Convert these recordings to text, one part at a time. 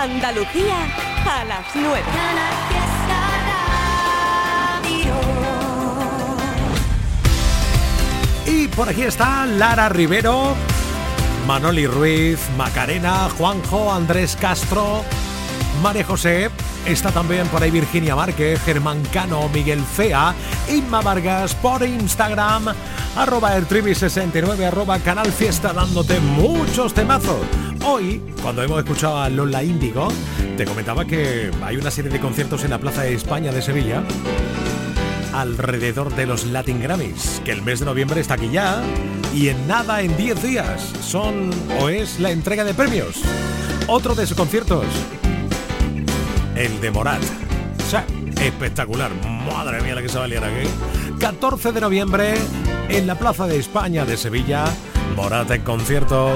Andalucía a las 9. Y por aquí está Lara Rivero, Manoli Ruiz, Macarena, Juanjo, Andrés Castro, María José, está también por ahí Virginia Márquez, Germán Cano, Miguel Fea, Inma Vargas por Instagram, arroba ertribi69, arroba canal fiesta, dándote muchos temazos. Hoy, cuando hemos escuchado a Lola Índigo, te comentaba que hay una serie de conciertos en la Plaza de España de Sevilla alrededor de los Latin Grammys, que el mes de noviembre está aquí ya y en nada, en 10 días, son o es la entrega de premios. Otro de sus conciertos, el de Morat. O sea, espectacular. Madre mía la que se va a aquí. 14 de noviembre en la Plaza de España de Sevilla. Morat en concierto.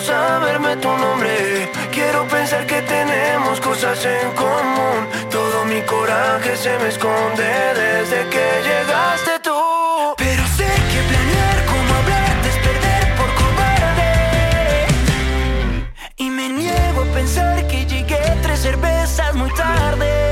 Saberme tu nombre. Quiero pensar que tenemos cosas en común. Todo mi coraje se me esconde desde que llegaste tú. Pero sé que planear como hablarte es por cobarde. Y me niego a pensar que llegué tres cervezas muy tarde.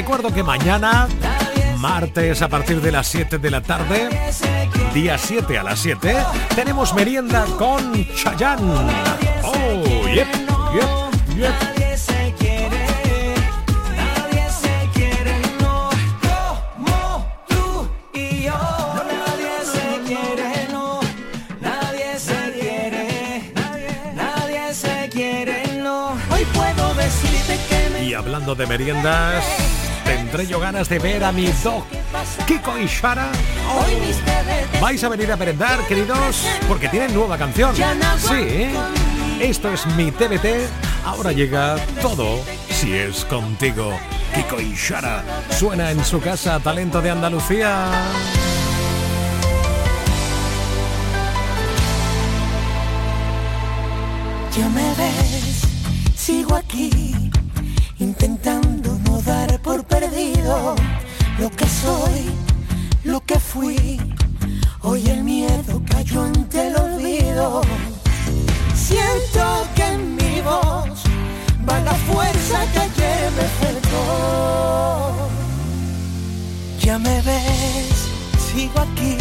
Recuerdo que mañana, martes a partir de las 7 de la tarde, día 7 a las 7, tenemos merienda con Chayanne. Oh, yep, yep, yep. Hablando de meriendas, tendré yo ganas de ver a mi dog Kiko y Shara. ¿Vais a venir a merendar, queridos? Porque tienen nueva canción. Sí, esto es mi TBT. Ahora llega todo si es contigo. Kiko y Shara suena en su casa Talento de Andalucía. Ya me ves, sigo aquí perdido lo que soy, lo que fui. Hoy el miedo cayó ante el olvido. Siento que en mi voz va la fuerza que ayer me perdó. Ya me ves, sigo aquí,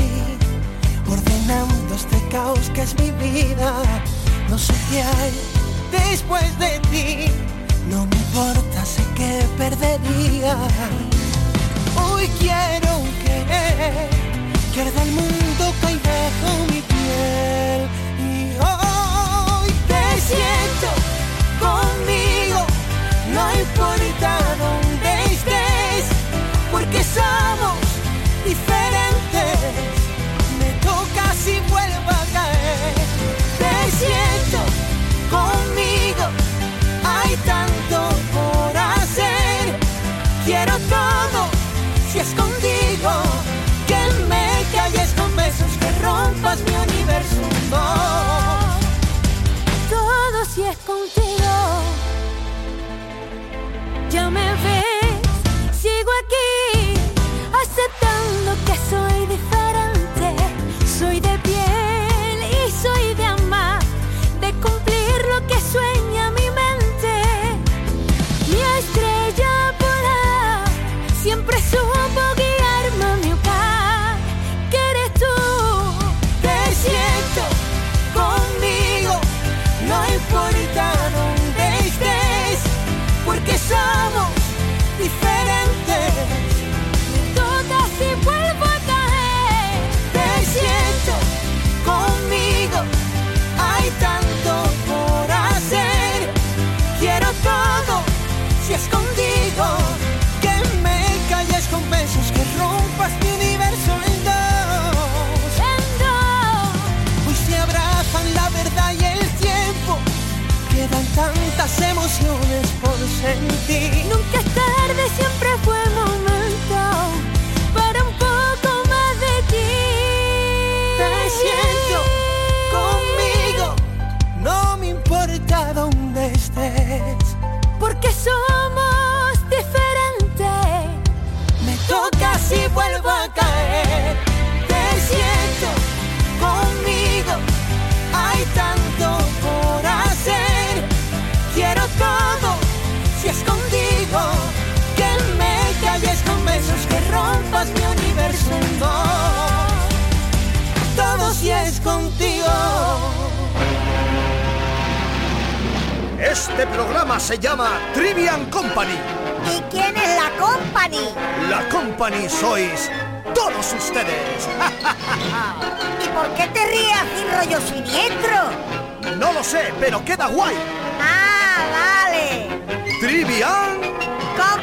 ordenando este caos que es mi vida. No sé qué hay después de ti no me importa, sé que perdería. Hoy quiero que, que el mundo caiga bajo mi piel. Y hoy te siento conmigo, no importa dónde rompas mi universo. Todo si es contigo. Ya me ves, tantas emociones por sentir. Nunca es tarde, siempre fue momento contigo. Este programa se llama Trivian Company. ¿Y quién es la company? La Company sois todos ustedes. ¿Y por qué te ríes así rollo siniestro? No lo sé, pero queda guay. Ah, vale. Trivian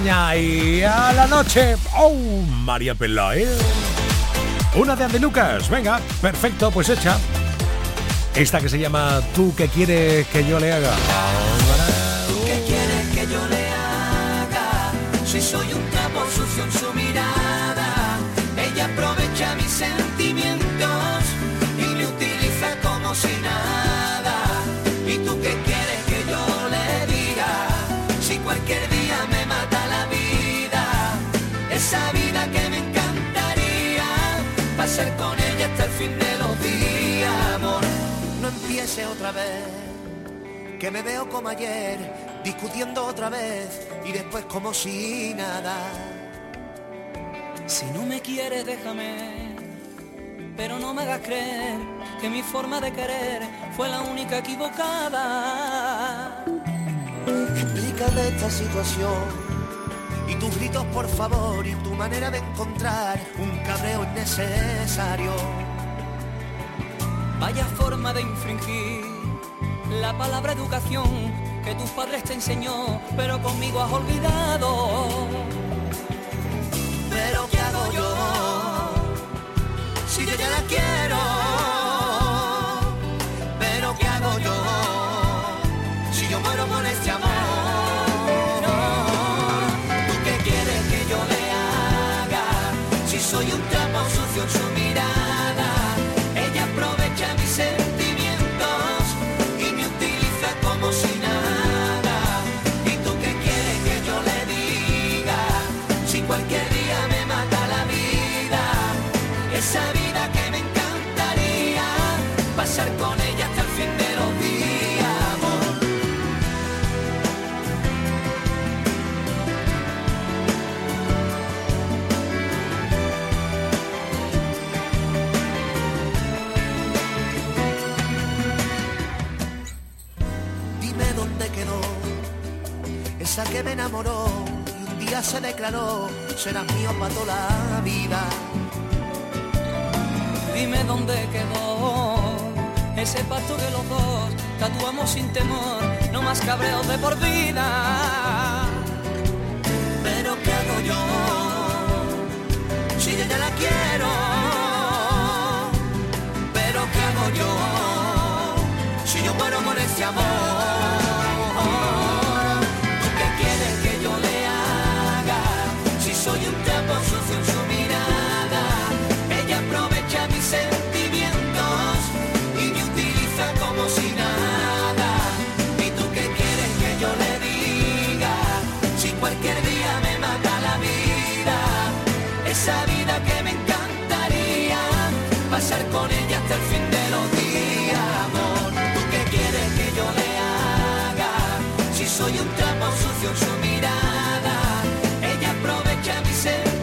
y a la noche. ¡Oh! María Peláez. Una de Andy Lucas. Venga, perfecto, pues hecha. Esta que se llama ¿Tú qué quieres que yo le haga? Fin de los días, amor. No empiece otra vez que me veo como ayer, discutiendo otra vez y después como si nada. Si no me quieres, déjame. Pero no me hagas creer que mi forma de querer fue la única equivocada. Explícame esta situación y tus gritos por favor y tu manera de encontrar un cabreo innecesario. Vaya forma de infringir la palabra educación que tus padres te enseñó, pero conmigo has olvidado. Pero ¿qué hago yo? Si yo ya la quiero. Que me enamoró y un día se declaró serás mío para toda la vida. Dime dónde quedó ese pacto que los dos tatuamos sin temor, no más cabreos de por vida. Pero ¿qué hago yo? Si yo ya la quiero. Pero ¿qué hago yo? Si yo muero por este amor. En su mirada, ella aprovecha mis sentimientos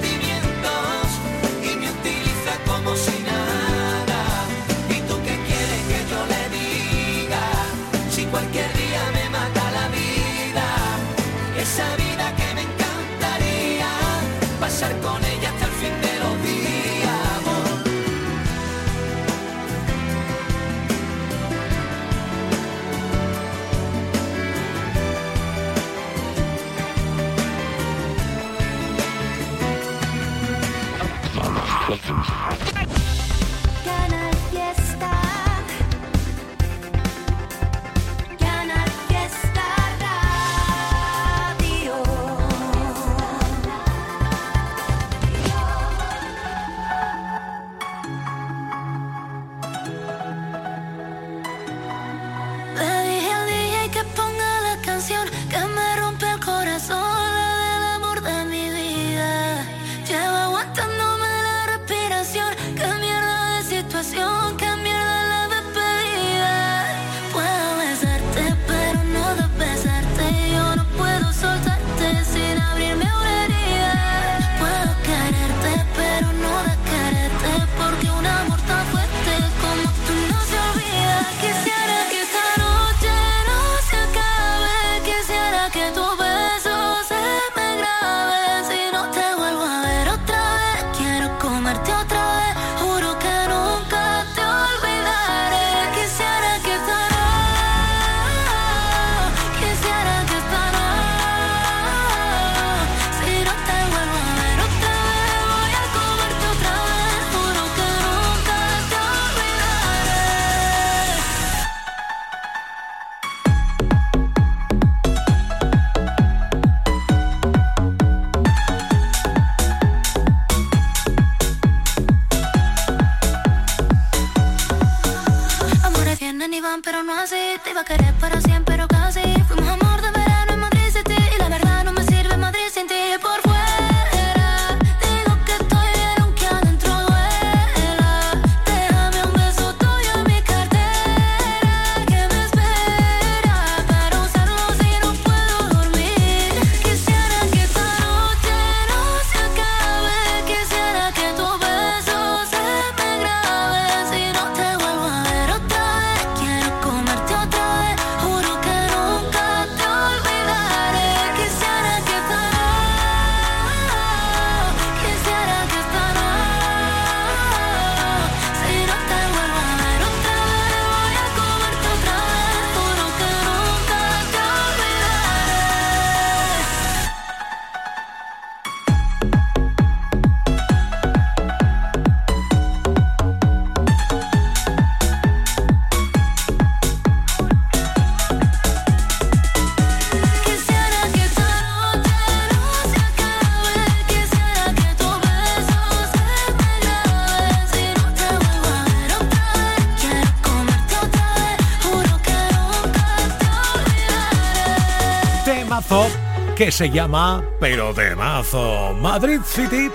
que se llama Pero de Mazo. Madrid City,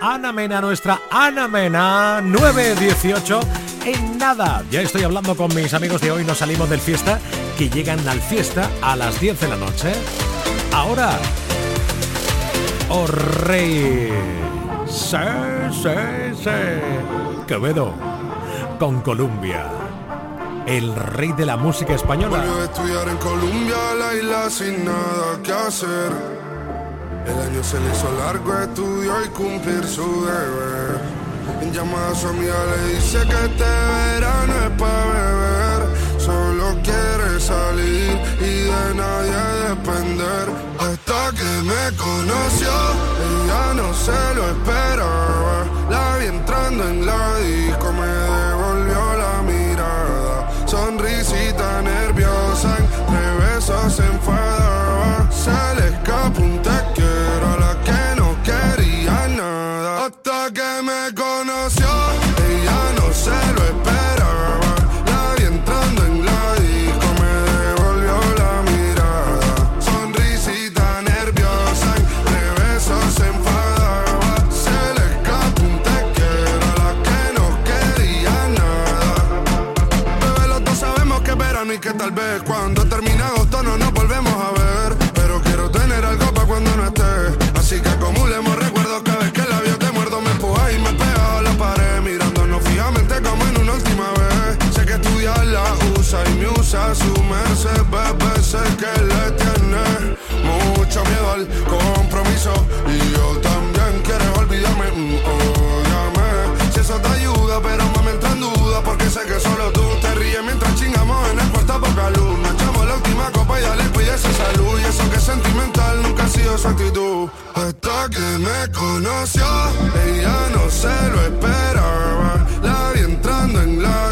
Ana Mena, nuestra Ana Mena, 918. En nada, ya estoy hablando con mis amigos de hoy, nos salimos del fiesta, que llegan al fiesta a las 10 de la noche. Ahora, oh rey, sí, sí, sí, Quevedo, con Columbia el rey de la música española. Volvió a estudiar en Colombia, la isla sin nada que hacer. El año se le hizo largo, estudió y cumplir su deber. En llamada a su amiga le dice que este verano es para beber. Solo quiere salir y de nadie depender. Hasta que me conoció, ella no se lo esperaba. La vi entrando en la disco, me merced, bebé. Sé que le tiene mucho miedo al compromiso. Y yo también quiero olvidarme, mm, ódiame. Si eso te ayuda, pero me entra en duda porque sé que solo tú te ríes mientras chingamos en el cuarto poca luz. Nos echamos la última copa y dale, cuídese salud. Y eso que es sentimental nunca ha sido su actitud. Hasta que me conoció, ella no se lo esperaba. La vi entrando en la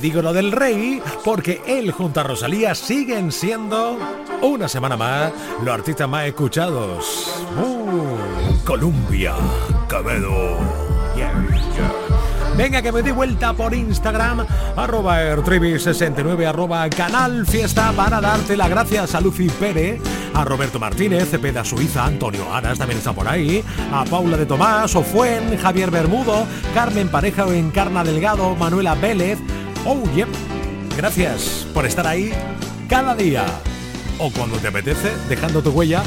digo lo del rey porque él junto a Rosalía siguen siendo una semana más los artistas más escuchados. Uh. Yeah, yeah. Venga, que me di vuelta por Instagram, arroba ertrivi69, arroba canal fiesta, para darte las gracias a Lucy Pérez, a Roberto Martínez, Cepeda Suiza, Antonio Aras también está por ahí, a Paula de Tomás, Ofuen, Javier Bermudo, Carmen Pareja o Encarna Delgado, Manuela Vélez, oh, yep, gracias por estar ahí cada día o cuando te apetece, dejando tu huella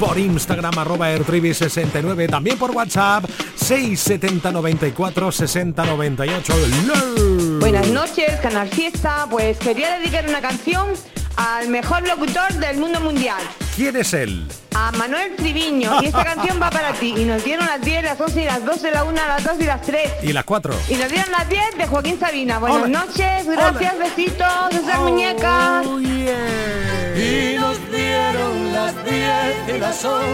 por Instagram arroba ertrivi69, también por WhatsApp 670 94 60 98. Buenas noches, Canal Fiesta. Pues quería dedicar una canción al mejor locutor del mundo mundial. ¿Quién es él? A Manuel Triviño. Y esta canción va para ti. Y nos dieron las 10, las 11 y las 12, la 1, las 2 y las 3. Y las 4. Y nos dieron las 10 de Joaquín Sabina. Buenas Ole. noches, gracias, besitos, esas muñecas. Y nos dieron las 10 y las 11,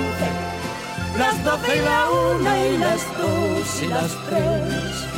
las 12 y la 1 y las 2 y las 3.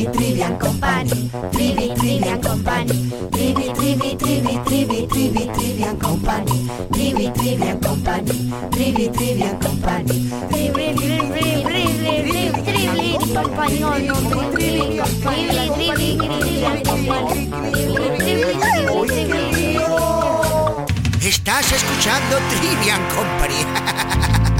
Trivi, Trivian Company, Trivi, Trivian Company, Trivi, Trivi, Trivi, Trivi, Trivi, Trivian Company, Trivi, Trivian Company, Trivi, Trivian Company, Trivi, Trivi, Trivi, Trivi, Company, Trivi, Trivi, Trivi, Trivi, Estás escuchando Trivian Company.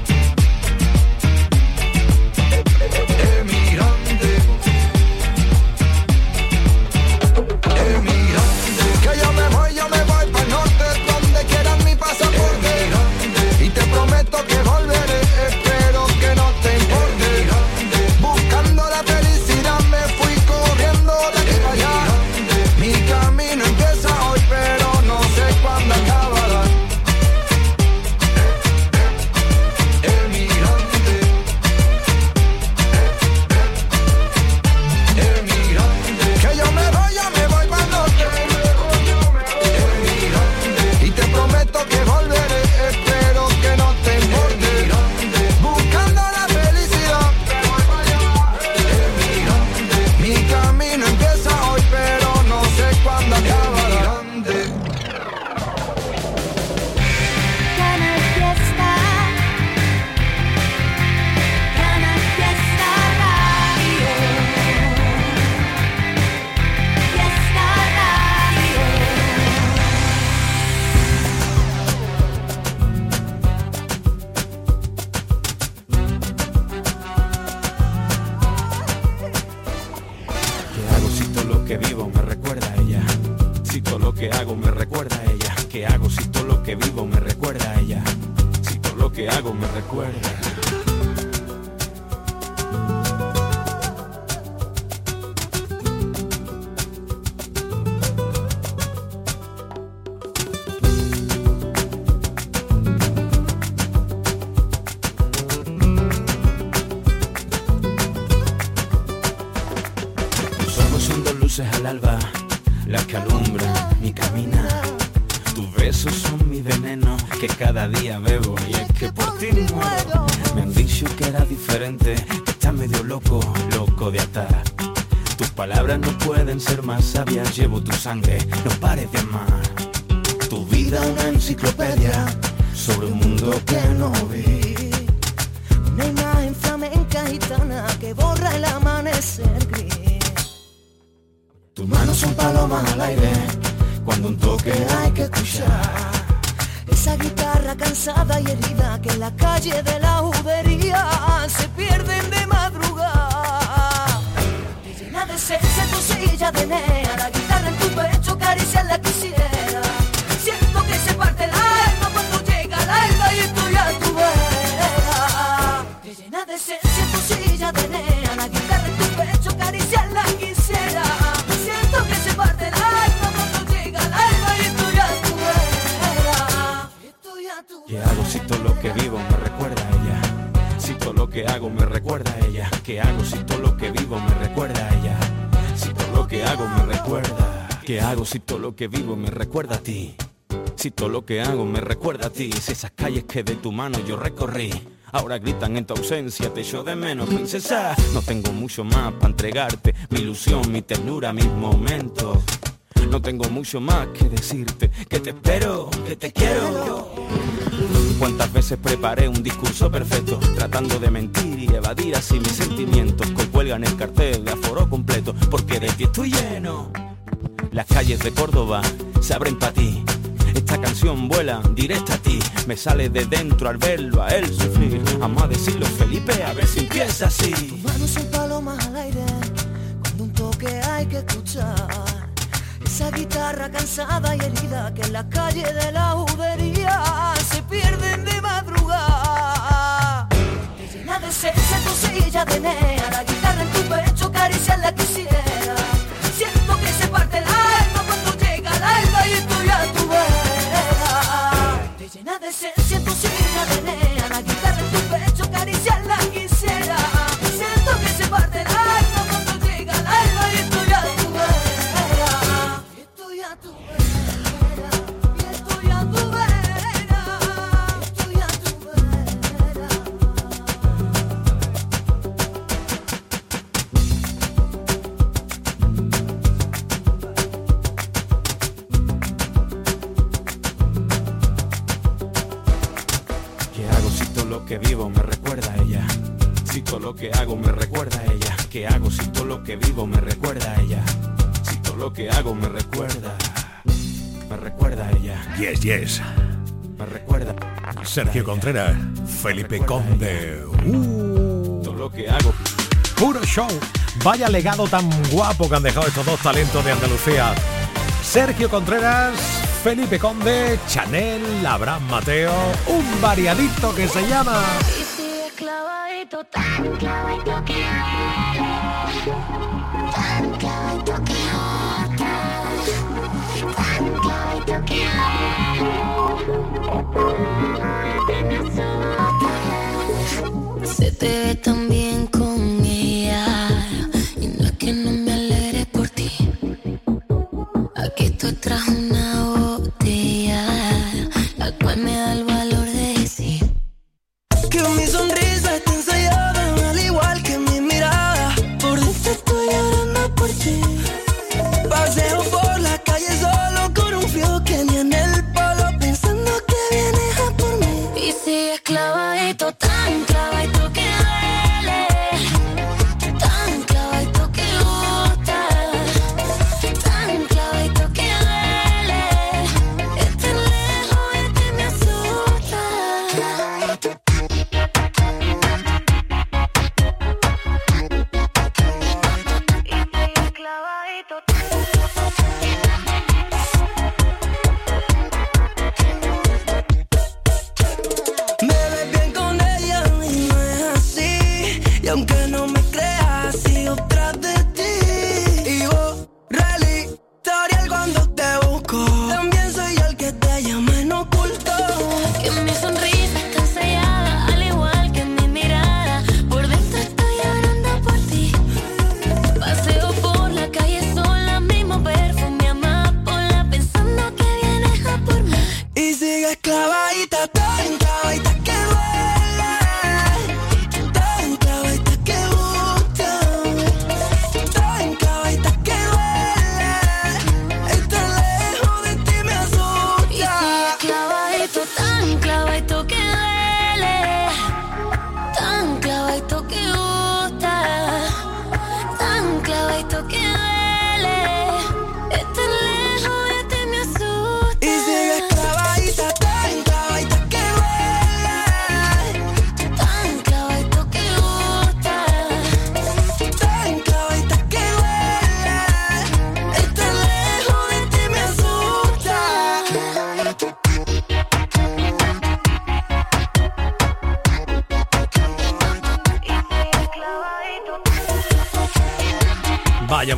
Que yo me voy, yo me voy luces al alba, las que alumbran mi caminar. Tus besos son mi veneno que cada día bebo y es que por ti muero. Me han dicho que era diferente, que estás medio loco, loco de atar. Tus palabras no pueden ser más sabias, llevo tu sangre, no pares de amar. Tu vida una enciclopedia sobre un mundo que no vi. Una imagen flamenca gitana que borra el amanecer gris. Manos son palomas al aire, cuando un toque hay que escuchar. Esa guitarra cansada y herida que en la calle de la judería se pierden de madrugada. Te llena de esencia tu silla de nea, la guitarra en tu pecho acariciarla quisiera. Siento que se parte el alma cuando llega el alba y estoy a tu vera. Te llena de esencia tu silla de que vivo me recuerda a ella? Si todo lo que hago me recuerda a ella. ¿Qué hago si todo lo que vivo me recuerda a ella? Si todo lo que hago me recuerda. ¿Qué hago si todo lo que vivo me recuerda a ti? Si todo lo que hago me recuerda a ti, si esas calles que de tu mano yo recorrí. Ahora gritan en tu ausencia, te echo de menos, princesa. No tengo mucho más para entregarte, mi ilusión, mi ternura, mis momentos. No tengo mucho más que decirte, que te espero, que te quiero. Cuántas veces preparé un discurso perfecto, tratando de mentir y evadir así mis sentimientos, que cuelgan el cartel de aforo completo, porque de ti estoy lleno. Las calles de Córdoba se abren para ti. Esta canción vuela directa a ti, me sale de dentro al verlo a él sufrir. Vamos a decirlo, Felipe, a ver si empieza así. Tu mano son palomas al aire, cuando un toque hay que escuchar. Esa guitarra cansada y herida que en la calle de la judería se pierden de madrugada. Llena de esencia tu silla de nea, la guitarra en tu pecho la quisiera. Yes. Me recuerda. Sergio Contreras, Felipe Conde. Todo lo que hago. Puro show. Vaya legado tan guapo que han dejado estos dos talentos de Andalucía. Sergio Contreras, Felipe Conde, Chanel, Abraham Mateo, un variadito que se llama Y sigue clavadito, tan clavadito que tan clavadito que tan clavadito que te ve tan bien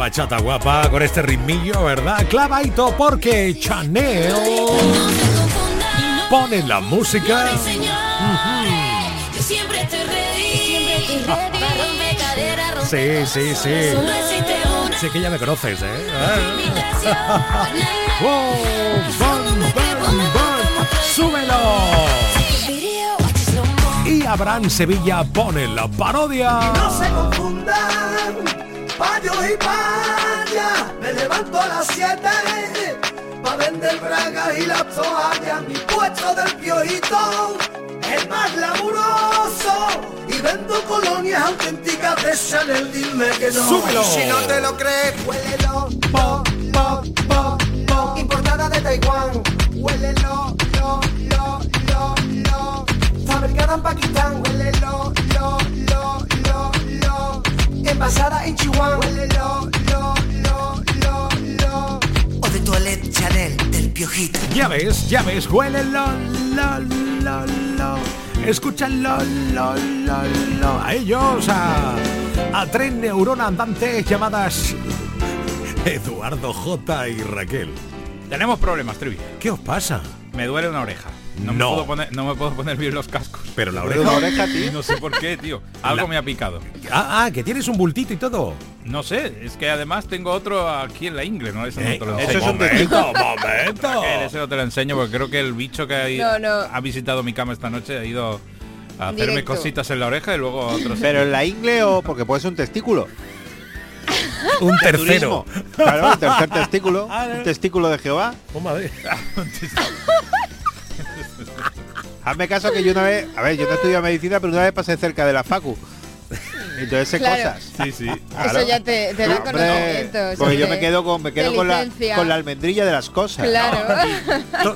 bachata guapa con este ritmillo, ¿verdad? Clavadito porque Chanel pone la música. Sí, sí, sí. Sé que ya me conoces, ¿eh? ¡Wow! ¡Bam, bam, bam! ¡Súbelo! Y Abraham Sevilla pone la parodia. No se confundan, Me levanto a las 7 pa' vender bragas y las toallas. Mi puesto del piojito es más laburoso. Y vendo colonias auténticas de Chanel, dime que no. Súbelo. Si no te lo crees, huélelo. Po, po, po, po. Importada de Taiwán. Huélelo, lo, lo, lo, lo. Fabricada en Pakistán. Envasada en Chihuahua. Lo, lo, lo, lo. O de Toilette Chanel del piojito. Ya ves, ya ves, huélelo, lo, lo, lo. Escúchalo, lo, lo, lo. A ellos, a, a tres neuronas andantes llamadas Eduardo J. y Raquel. Tenemos problemas, Trivi. ¿Qué os pasa? Me duele una oreja. No, Me puedo poner, no me puedo poner bien los cascos. Pero la oreja- una oreja, tío. No sé por qué, tío. Algo La- me ha picado. Ah, ah, que tienes un bultito y todo. No sé, es que además tengo otro aquí en la ingle, ¿no? Eso Eh, no te lo eso enseño. es un momento, momento. Ese no te lo enseño porque creo que el bicho que ha, ido- No, no. ha visitado mi cama esta noche ha ido a hacerme Directo. cositas en la oreja y luego a otros. Pero en la ingle o porque puede ser un testículo. Un tercero. Claro, un tercer testículo. Un testículo de Jehová. Hazme caso que yo una vez, a ver, yo no he estudiado medicina, pero una vez pasé cerca de la facu. Entonces sé Claro. cosas. Sí, sí. Eso ya te, te da Hombre, conocimientos. porque yo me quedo con me quedo con la, con la almendrilla de las cosas. Claro.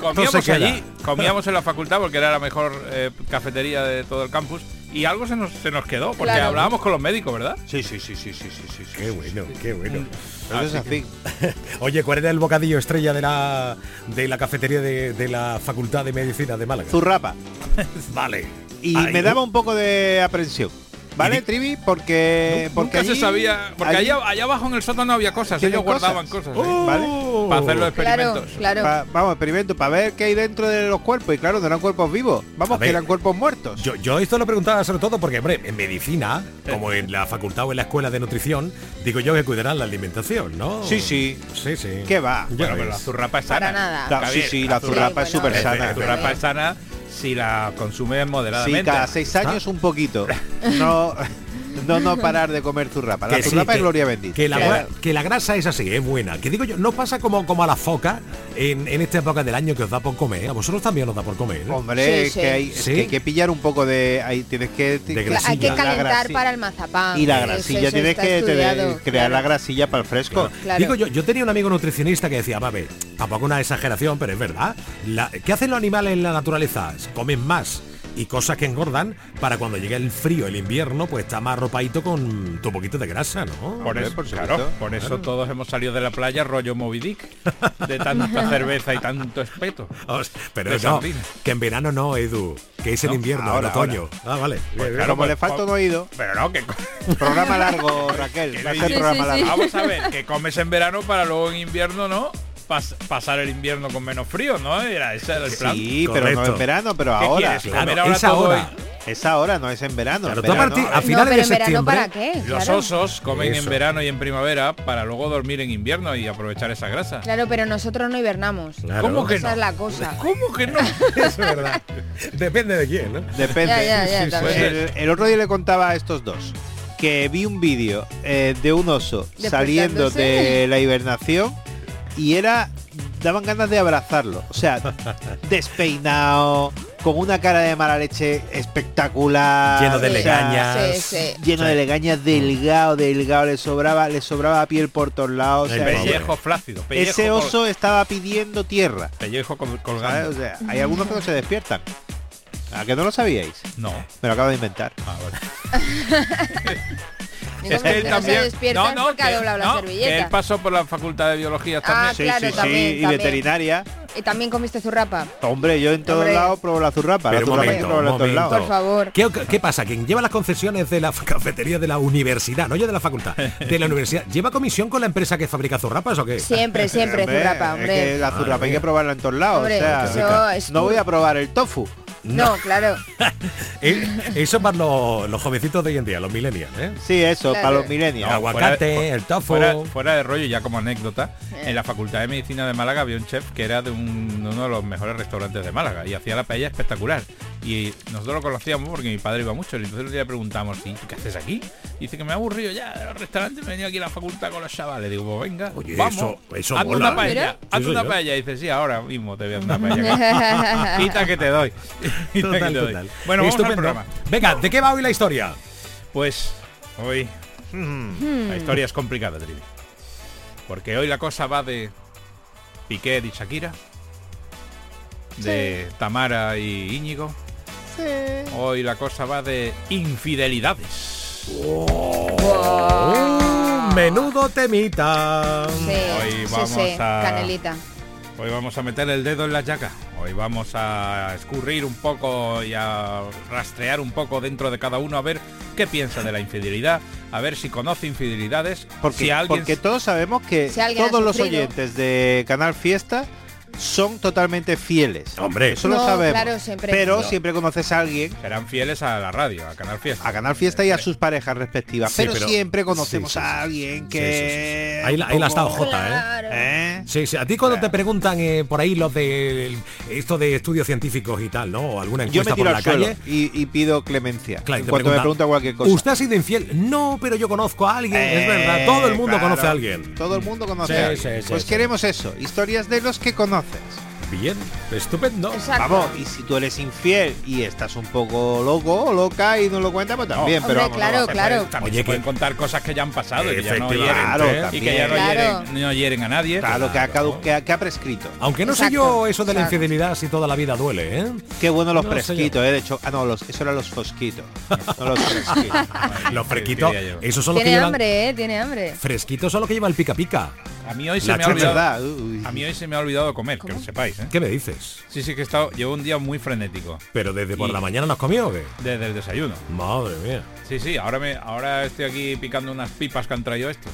comíamos allí, comíamos en la facultad porque era la mejor eh, cafetería de todo el campus y algo se nos, se nos quedó porque Claro. hablábamos con los médicos, ¿verdad? Sí, sí, sí, sí, sí, sí, sí. Qué bueno, qué bueno. Eso es así. Oye, ¿cuál era el bocadillo estrella de la de la cafetería de, de la Facultad de Medicina de Málaga? Zurrapa. Vale. Y Ay, me daba un poco de aprensión. ¿Vale, Trivi? Porque, porque Nunca se allí- sabía, porque allí- allá, allá abajo en el sótano había cosas, ellos guardaban cosas. cosas, ¿eh? ¿Vale? para hacer los experimentos. claro. Pa- vamos, experimento, para ver qué hay dentro de los cuerpos. Y claro, no eran cuerpos vivos. Vamos, A que ver. eran cuerpos muertos. Yo, yo esto lo preguntaba sobre todo porque, hombre, en medicina, como en la facultad o en la escuela de nutrición, digo yo que cuidarán la alimentación, ¿no? Sí, sí. Sí, sí. ¿Qué va? Bueno, pero la zurrapa es sana. Para nada. Sí, sí, la zurrapa es bueno, súper sana. La zurrapa es sana si la consumes Sí, moderadamente. cada seis años un poquito. No, no, no parar de comer zurrapa. La Que sí, zurrapa que- es gloria bendita. Que la, Claro. que la grasa es así, es buena. Que digo yo, no pasa como, como a la foca en, en esta época del año que os da por comer. A vosotros también os da por comer. ¿eh? Hombre, Sí, es sí. que hay, es Sí. que hay que pillar un poco de. Ahí tienes que. De. Hay que calentar para el mazapán. Y la grasilla eso tienes que crear la grasilla para el fresco. Claro. Digo yo, yo tenía un amigo nutricionista que decía, va a ver, tampoco una exageración, pero es verdad. La- ¿Qué hacen los animales en la naturaleza? Comen más y cosas que engordan para cuando llegue el frío, el invierno, pues está más arropadito con tu poquito de grasa, ¿no? Por eso, por claro, por eso Claro. todos hemos salido de la playa rollo Moby Dick, de tanta cerveza y tanto espeto. Pero no, sardina. que en verano no, Edu, que es el No, invierno, ahora, el otoño. Ah, vale. Pues Bien, claro, Como le falta un oído. Pero no, que Programa largo, Raquel. Va a ser Sí, programa sí, sí. largo. vamos a ver, que comes en verano para luego en invierno, ¿no? Pas- pasar el invierno con menos frío, ¿no? Era ese era el plan. Sí, pero no en verano, pero ¿Qué ahora. Claro, ahora es todo ahora. Es ahora, no es en verano. Claro, en tú a verano, a. No, finales pero de en verano septiembre. para qué? Los Claro. osos comen Eso. en verano y en primavera para luego dormir en invierno y aprovechar esa grasa. Claro, pero nosotros no hibernamos. Claro. ¿Cómo que Esa no? es la cosa. ¿Cómo que no? Eso es verdad. Depende de quién, ¿no? Depende. Ya, ya, ya, Pues también. el, el otro día le contaba a estos dos que vi un vídeo eh, de un oso saliendo de la hibernación y era daban ganas de abrazarlo. O sea, despeinado, con una cara de mala leche espectacular, Lleno de o sea, legañas. Sí, sí. lleno de legañas, delgado, delgado, le sobraba, le sobraba piel por todos lados. o sea. Pellejo flácido. Pellejo ese col- oso estaba pidiendo tierra. Pellejo col- ¿sabes? colgando. O sea, hay algunos que no se despiertan. ¿A que no lo sabíais? No. Me lo acabo de inventar. Ah, vale. Es que él no también. se no, no, porque ha que, no, él pasó por la facultad de biología Ah, también. Sí, claro, sí, sí, también, y también. veterinaria. Y también comiste zurrapa. Hombre, yo en todos lados pruebo la zurrapa. Pero la zurrapa momento, en todos lados. Por favor. ¿Qué, qué pasa? Quien lleva las concesiones de la cafetería de la universidad, no ya de la facultad, de la universidad, ¿lleva comisión con la empresa que fabrica zurrapas o qué? Siempre, siempre Hombre, zurrapa, es hombre. que la zurrapa hay que probarla en todos lados. Hombre, o sea, eso es no voy a probar el tofu. No, claro. Eh, Eso para los, los jovencitos de hoy en día, los millennials, ¿eh? Sí, eso, Claro. para los milenios. El aguacate, fuera el tofu. Fuera, fuera de rollo, ya como anécdota, en la Facultad de Medicina de Málaga había un chef que era de un- de uno de los mejores restaurantes de Málaga y hacía la paella espectacular. Y nosotros lo conocíamos porque mi padre iba mucho. Y entonces le preguntamos, ¿y qué haces aquí? Y dice que me ha aburrido ya de los restaurantes, me he venido aquí a la facultad con los chavales. Digo, pues venga, Oye, vamos, eso- eso mola. una paella, Mira. hazte Sí, una paella. Y dice, sí, ahora mismo te voy a hacer una paella. Quita que te doy. Total, total. Bueno, vamos al Estupendo. programa. Venga, ¿de qué va hoy la historia? Pues hoy Hmm. la historia es complicada, Trivi. Porque hoy la cosa va de Piqué y Shakira, de Tamara y Íñigo. Hoy la cosa va de infidelidades. Oh, menudo temita. Sí, Hoy sí, vamos sí, a- Canelita. Hoy vamos a meter el dedo en la llaga. Hoy vamos a escurrir un poco y a rastrear un poco dentro de cada uno a ver qué piensa de la infidelidad, a ver si conoce infidelidades, Porque, si alguien porque todos sabemos que Si todos los oyentes de Canal Fiesta son totalmente fieles. Hombre. Eso lo sabemos. claro, siempre. Pero No. siempre conoces a alguien, serán fieles a la radio, a Canal Fiesta. a Canal Fiesta y a sus parejas respectivas. Sí, pero, pero- siempre conocemos sí, sí, sí, a alguien que... sí, sí. Ahí la- ahí la ha estado un poco- Jota, ¿eh? Claro. ¿Eh? Sí, sí. A ti cuando te preguntan eh, por ahí los de esto de estudios científicos y tal, ¿no? O alguna Yo encuesta me tiro por la al suelo calle. y, y pido clemencia. Claro, en cuanto me preguntan, pregunta cualquier cosa. ¿Usted ha sido infiel? No, pero yo conozco a alguien. es Eh, verdad. Todo el mundo claro. conoce a alguien. Todo el mundo conoce Sí, a alguien. sí, sí, Pues sí. queremos eso, historias de los que Bien, estupendo. Exacto. Vamos, y si tú eres infiel y estás un poco loco o loca y no lo cuentas, pues también, pero Hombre, vamos, claro, claro. también Oye, se pueden contar cosas que ya han pasado y que ya no hieren, Efectivamente. y que ya no, Claro. hieren, no hieren a nadie. Claro, que ha, cadu- que ha- que ha prescrito. Aunque no sé yo eso de la infidelidad si toda la vida duele, ¿eh? Qué bueno los No sé fresquitos, eh. De hecho, ah, no, los, eso eran los fosquitos. No los fresquitos. Los fresquitos, esos son los que Tiene llevan... hambre, ¿eh? Tiene hambre. Fresquitos son los que lleva el pica pica. A mí hoy se La me ha olvidado. A mí hoy se me ha olvidado comer, que lo sepáis, ¿eh? ¿Qué me dices? Sí, sí que he estado, llevo un día muy frenético ¿Pero desde por Y- la mañana nos comió o qué? desde el desayuno. Madre mía. Sí, sí, ahora me ahora estoy aquí picando unas pipas que han traído estos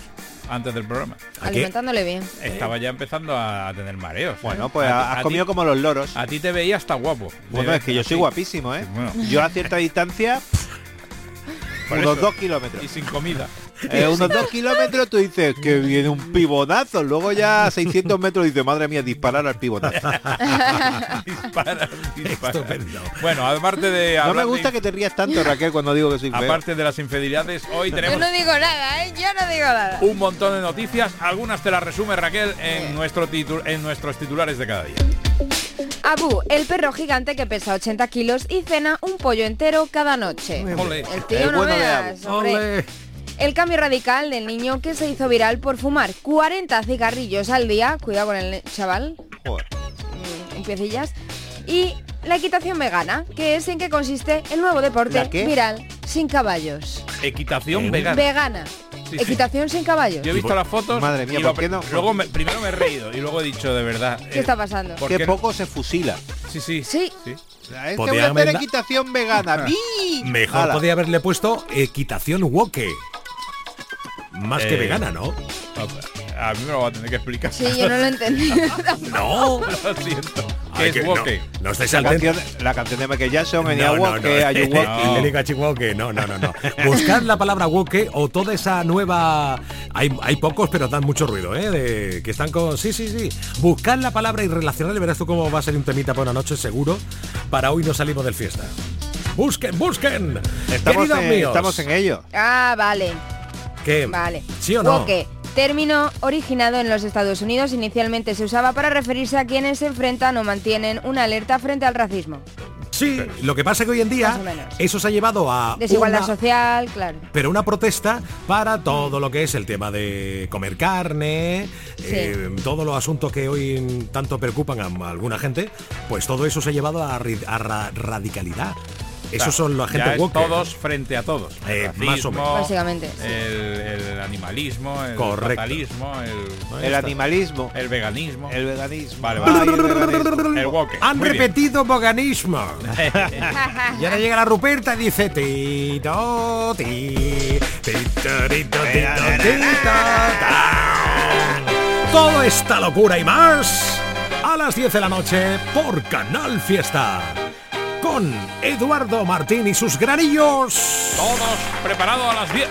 antes del programa. Alimentándole bien. Estaba ya empezando a tener mareos. ¿eh? Bueno, pues A- has a comido ti- como los loros. A ti te veía hasta guapo. Bueno, es que yo soy guapísimo, ¿eh? Bueno, Yo a cierta distancia, por unos eso. dos kilómetros. Y sin comida. Eh, unos dos kilómetros tú dices que viene un pibonazo. Luego ya a 600 metros dices, madre mía, disparar al pibonazo. dispara, dispara. Estupendo. Bueno, aparte de No me de- gusta que te rías tanto, Raquel, cuando digo que soy feo. aparte de las infidelidades, hoy Yo tenemos no digo nada, ¿eh? Yo no digo nada. un montón de noticias. Algunas te las resume Raquel en nuestro titu- en nuestros titulares de cada día. Abu, el perro gigante que pesa 80 kilos y cena un pollo entero cada noche. El tío no bueno veas. El cambio radical del niño que se hizo viral por fumar 40 cigarrillos al día, cuidado con el chaval, Joder. mm, un piecillas, y la equitación vegana, que es en que consiste el nuevo deporte viral sin caballos. Equitación ¿Eh? vegana. Vegana. Sí, sí. Equitación sin caballos. Yo he visto las fotos. Madre mía, ¿por qué no? Luego me- primero me he reído y luego he dicho de verdad. ¿Qué eh, está pasando? ¿por Que qué- poco se fusila. Sí, sí. Sí. sí. La gente Podían voy a hacer haberla- equitación vegana. Mejor podía haberle puesto equitación woke. Más que Eh, vegana, ¿no? A mí me lo va a tener que explicar. Sí, yo no lo entendí. No. lo siento. Ay, ¿Qué que es no, no estáis La canción, la canción de Michael Jackson, en No, no, Walk, no. que no, no, no, no. Buscad la palabra woke o toda esa nueva. Hay, hay pocos, pero dan mucho ruido, ¿eh? De, que están con. Sí, sí, sí. Buscad la palabra y relacionarle, verás tú cómo va a ser un temita para una noche seguro. Para hoy no salimos del fiesta. Busquen, busquen. Estamos Queridos en, míos. estamos en ello. ah, vale. ¿Qué? Vale. ¿Sí o no? Woke, término originado en los Estados Unidos, inicialmente se usaba para referirse a quienes se enfrentan o mantienen una alerta frente al racismo. Sí, lo que pasa es que hoy en día eso se ha llevado a Desigualdad una- social, claro. pero una protesta para todo lo que es el tema de comer carne, eh, todos los asuntos que hoy tanto preocupan a, alguna gente, pues todo eso se ha llevado a, a ra- radicalidad. Esos son la Ya gente es woke. todos frente a todos. Eh, El más o menos. racismo, Básicamente. El, el animalismo, el Correcto. fatalismo, el, El animalismo, el veganismo. el veganismo. Vale, vale. el veganismo. El woke. Han Muy bien. repetido veganismo. y ahora llega la Ruperta y dice tito, ti, tito, tito, tito, tito, ta. Toda esta locura y más a las 10 de la noche por Canal Fiesta. Con Eduardo Martín y sus granillos. Todos preparados a las 10.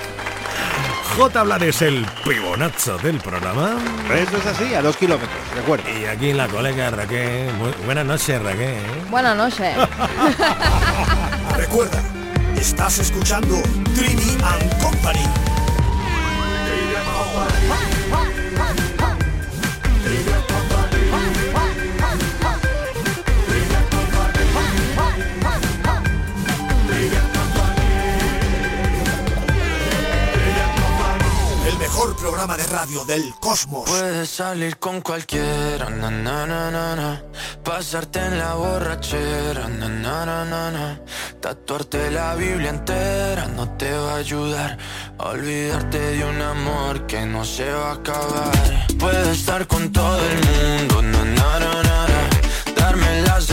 J. Blanes, el pibonazo del programa. Eso es así, a dos kilómetros, recuerda. Y aquí la colega Raquel. Bu- buenas noches, Raquel. Buenas noches. Recuerda, estás escuchando Trini and Company. Mejor programa de radio del cosmos. Puedes salir con cualquiera, na, na, na, pasarte en la borrachera, tatuarte la Biblia entera no te va a ayudar olvidarte de un amor que no se va a acabar. Puedes estar con todo el mundo, darme las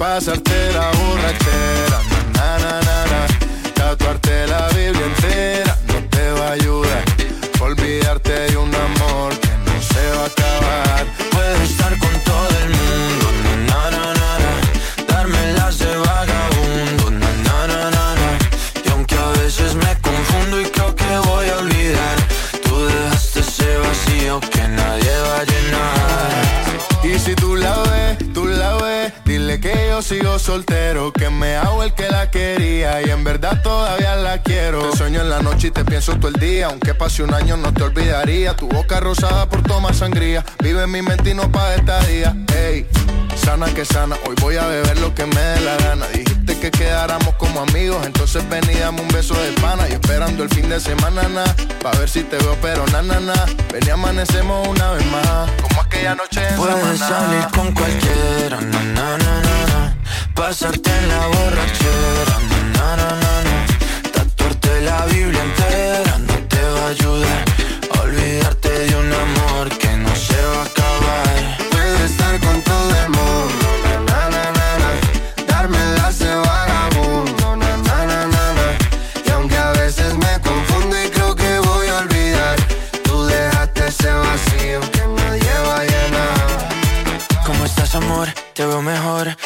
Pasarte la y en verdad todavía la quiero. Te sueño en la noche y te pienso todo el día, aunque pase un año no te olvidaría. Tu boca rosada por tomar sangría, vive en mi mente y no pa' esta día. Ey, sana que sana, hoy voy a beber lo que me dé la gana. Dijiste que quedáramos como amigos, entonces ven y dame un beso de pana. El fin de semana, na, pa' ver si te veo, pero na, na, na. Ven y amanecemos una vez más, como aquella noche en Puedes Samaná. salir con cualquiera, na, na, na, na, na. pasarte en la borrachera, na, na, na, na, na. tatuarte la Biblia entera no te va a ayudar a olvidarte de un amor que no se va a acabar. Puedes estar con todo el mundo,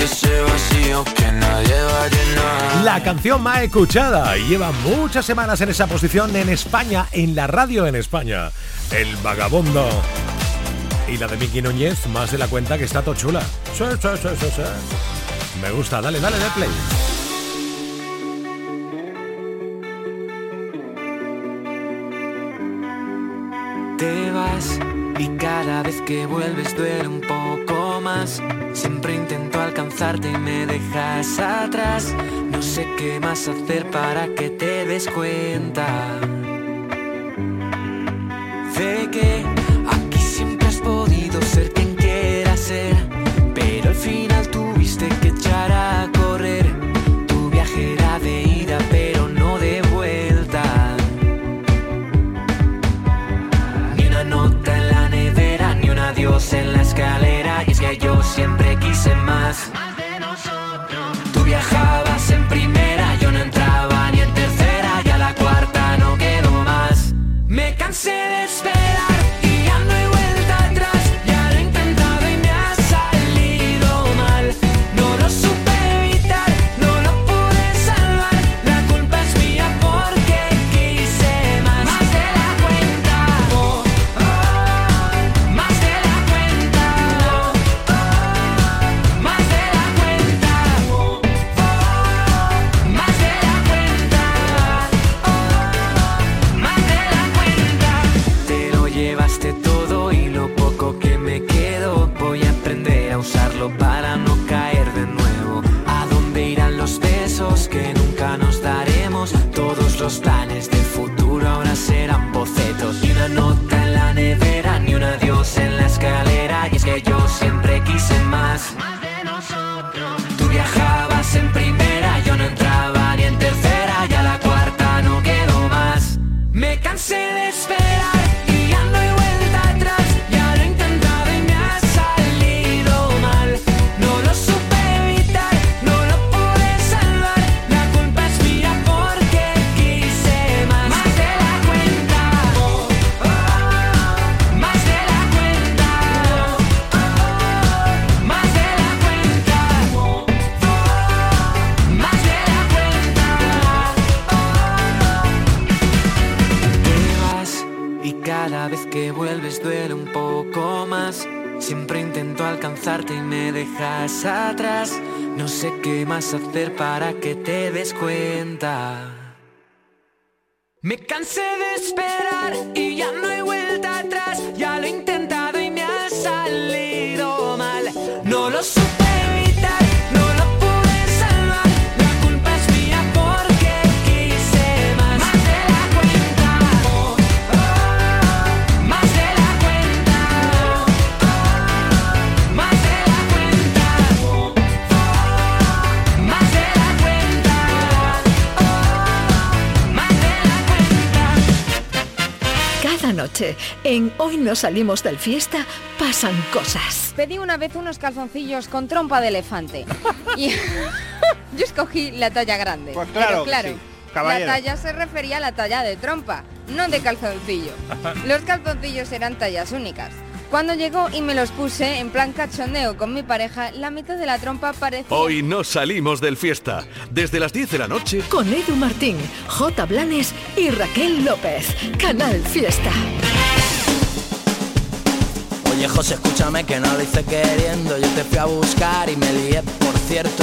ese vacío que nadie va a llenar. La canción más escuchada lleva muchas semanas en esa posición en España, en la radio en España. El vagabundo. Y la de Miki Núñez, más de la cuenta que está tochula. Sí, sí, sí, sí, sí. Me gusta, dale, dale, dale play. Te vas y cada vez que vuelves duele un poco más. Siempre intento alcanzarte y me dejas atrás. No sé qué más hacer para que te des cuenta que hacer para que te des cuenta. Me cansé de esperar y ya no hay noche, en Hoy no salimos del fiesta, pasan cosas. Pedí una vez unos calzoncillos con trompa de elefante. Y yo escogí la talla grande. Pues claro Pero que claro, sí, caballero. la talla se refería a la talla de trompa, no de calzoncillo. Los calzoncillos eran tallas únicas. Cuando llegó y me los puse en plan cachondeo con mi pareja, la mitad de la trompa parecía... Hoy no salimos del fiesta. Desde las 10 de la noche Con Edu Martín, J. Blanes y Raquel López. Canal Fiesta. Oye José, escúchame que no lo hice queriendo Yo te fui a buscar y me lié, por cierto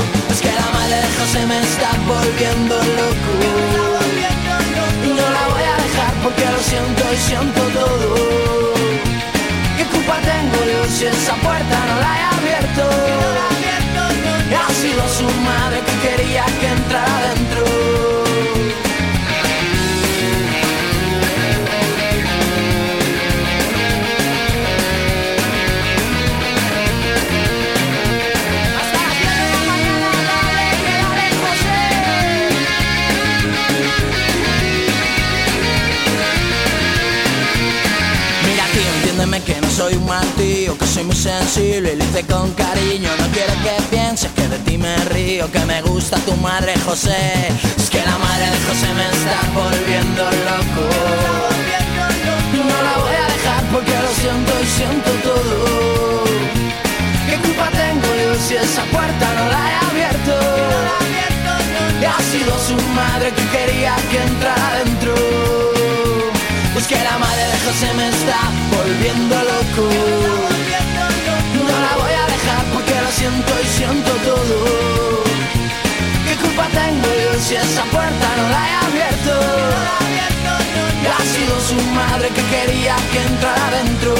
De José me está volviendo loco. Y no la voy a dejar porque lo siento y siento todo. ¿Qué culpa tengo yo si esa puerta no la he abierto? Ha sido su madre que quería que entrara dentro y lo hice con cariño No quiero que pienses que de ti me río Que me gusta tu madre José. Es que la madre de José me está volviendo loco. No la voy a dejar porque lo siento y siento todo ¿Qué culpa tengo yo si esa puerta no la he abierto? Y ha sido su madre que quería que entrara dentro. Pues que la madre de José me está volviendo loco siento y siento todo. ¿Qué culpa tengo yo si esa puerta no la he abierto? Ha sido su madre que quería que entrara adentro,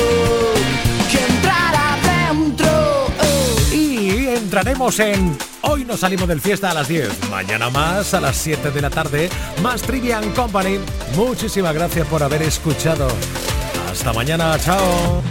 que entrara adentro. Oh. Y entraremos en Hoy nos salimos del fiesta a las 10, mañana más a las 7 de la tarde, más Trivian Company. Muchísimas gracias por haber escuchado. Hasta mañana, chao.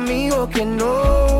amigo que no.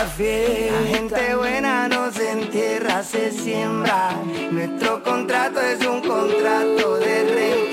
La gente buena no se entierra, se siembra. Nuestro contrato es un contrato de renta.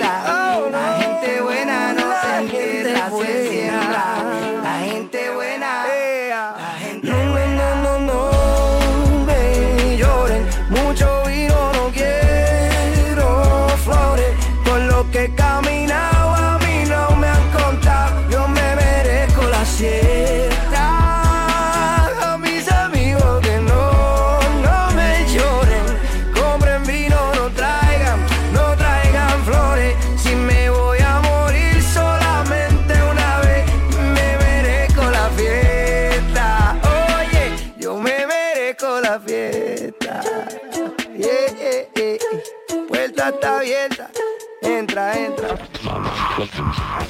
Podcast.